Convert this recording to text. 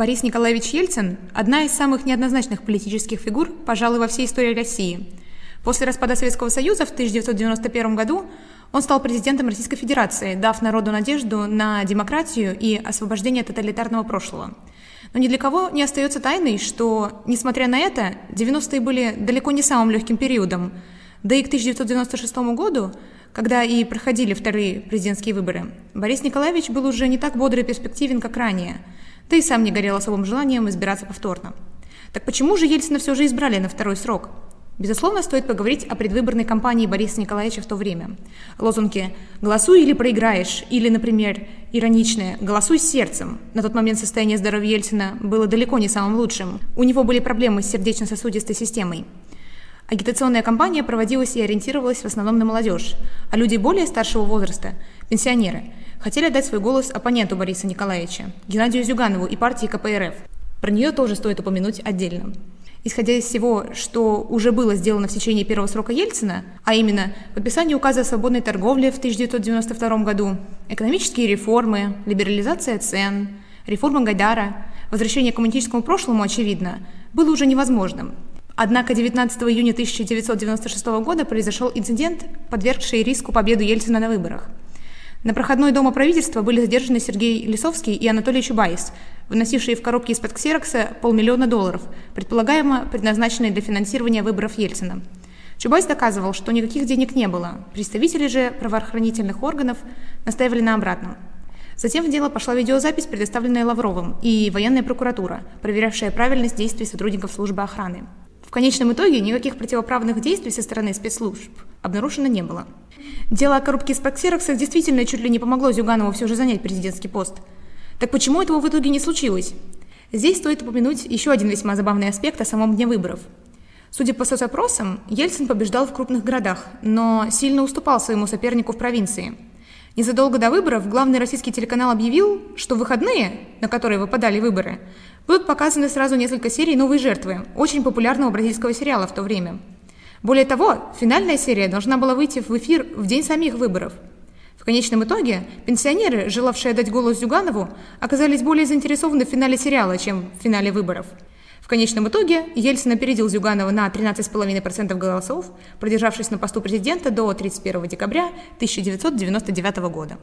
Борис Николаевич Ельцин – одна из самых неоднозначных политических фигур, пожалуй, во всей истории России. После распада Советского Союза в 1991 году он стал президентом Российской Федерации, дав народу надежду на демократию и освобождение тоталитарного прошлого. Но ни для кого не остается тайной, что, несмотря на это, 90-е были далеко не самым легким периодом. Да и к 1996 году, когда и проходили вторые президентские выборы, Борис Николаевич был уже не так бодр и перспективен, как ранее – да и сам не горел особым желанием избираться повторно. Так почему же Ельцина все же избрали на второй срок? Безусловно, стоит поговорить о предвыборной кампании Бориса Николаевича в то время. Лозунги «голосуй или проиграешь» или, например, ироничные «голосуй сердцем». На тот момент состояние здоровья Ельцина было далеко не самым лучшим. У него были проблемы с сердечно-сосудистой системой. Агитационная кампания проводилась и ориентировалась в основном на молодежь, а люди более старшего возраста, пенсионеры, хотели дать свой голос оппоненту Бориса Николаевича, Геннадию Зюганову и партии КПРФ. Про нее тоже стоит упомянуть отдельно. Исходя из всего, что уже было сделано в течение первого срока Ельцина, а именно подписание указа о свободной торговле в 1992 году, экономические реформы, либерализация цен, реформа Гайдара, возвращение к коммунистическому прошлому, очевидно, было уже невозможным. Однако 19 июня 1996 года произошел инцидент, подвергший риску победу Ельцина на выборах – на проходной дома правительства были задержаны Сергей Лисовский и Анатолий Чубайс, выносившие в коробке из-под ксерокса полмиллиона долларов, предполагаемо предназначенные для финансирования выборов Ельцина. Чубайс доказывал, что никаких денег не было. Представители же правоохранительных органов настаивали на обратном. Затем в дело пошла видеозапись, предоставленная Лавровым, и военная прокуратура, проверявшая правильность действий сотрудников службы охраны. В конечном итоге никаких противоправных действий со стороны спецслужб обнаружено не было. Дело о коррупции с Паксерокса действительно чуть ли не помогло Зюганову все же занять президентский пост. Так почему этого в итоге не случилось? Здесь стоит упомянуть еще один весьма забавный аспект о самом дне выборов. Судя по соцопросам, Ельцин побеждал в крупных городах, но сильно уступал своему сопернику в провинции. Незадолго до выборов главный российский телеканал объявил, что выходные, на которые выпадали выборы, будут показаны сразу несколько серий «Новые жертвы», очень популярного бразильского сериала в то время. Более того, финальная серия должна была выйти в эфир в день самих выборов. В конечном итоге, пенсионеры, желавшие дать голос Зюганову, оказались более заинтересованы в финале сериала, чем в финале выборов. В конечном итоге Ельцин опередил Зюганова на 13,5% голосов, продержавшись на посту президента до 31 декабря 1999 года.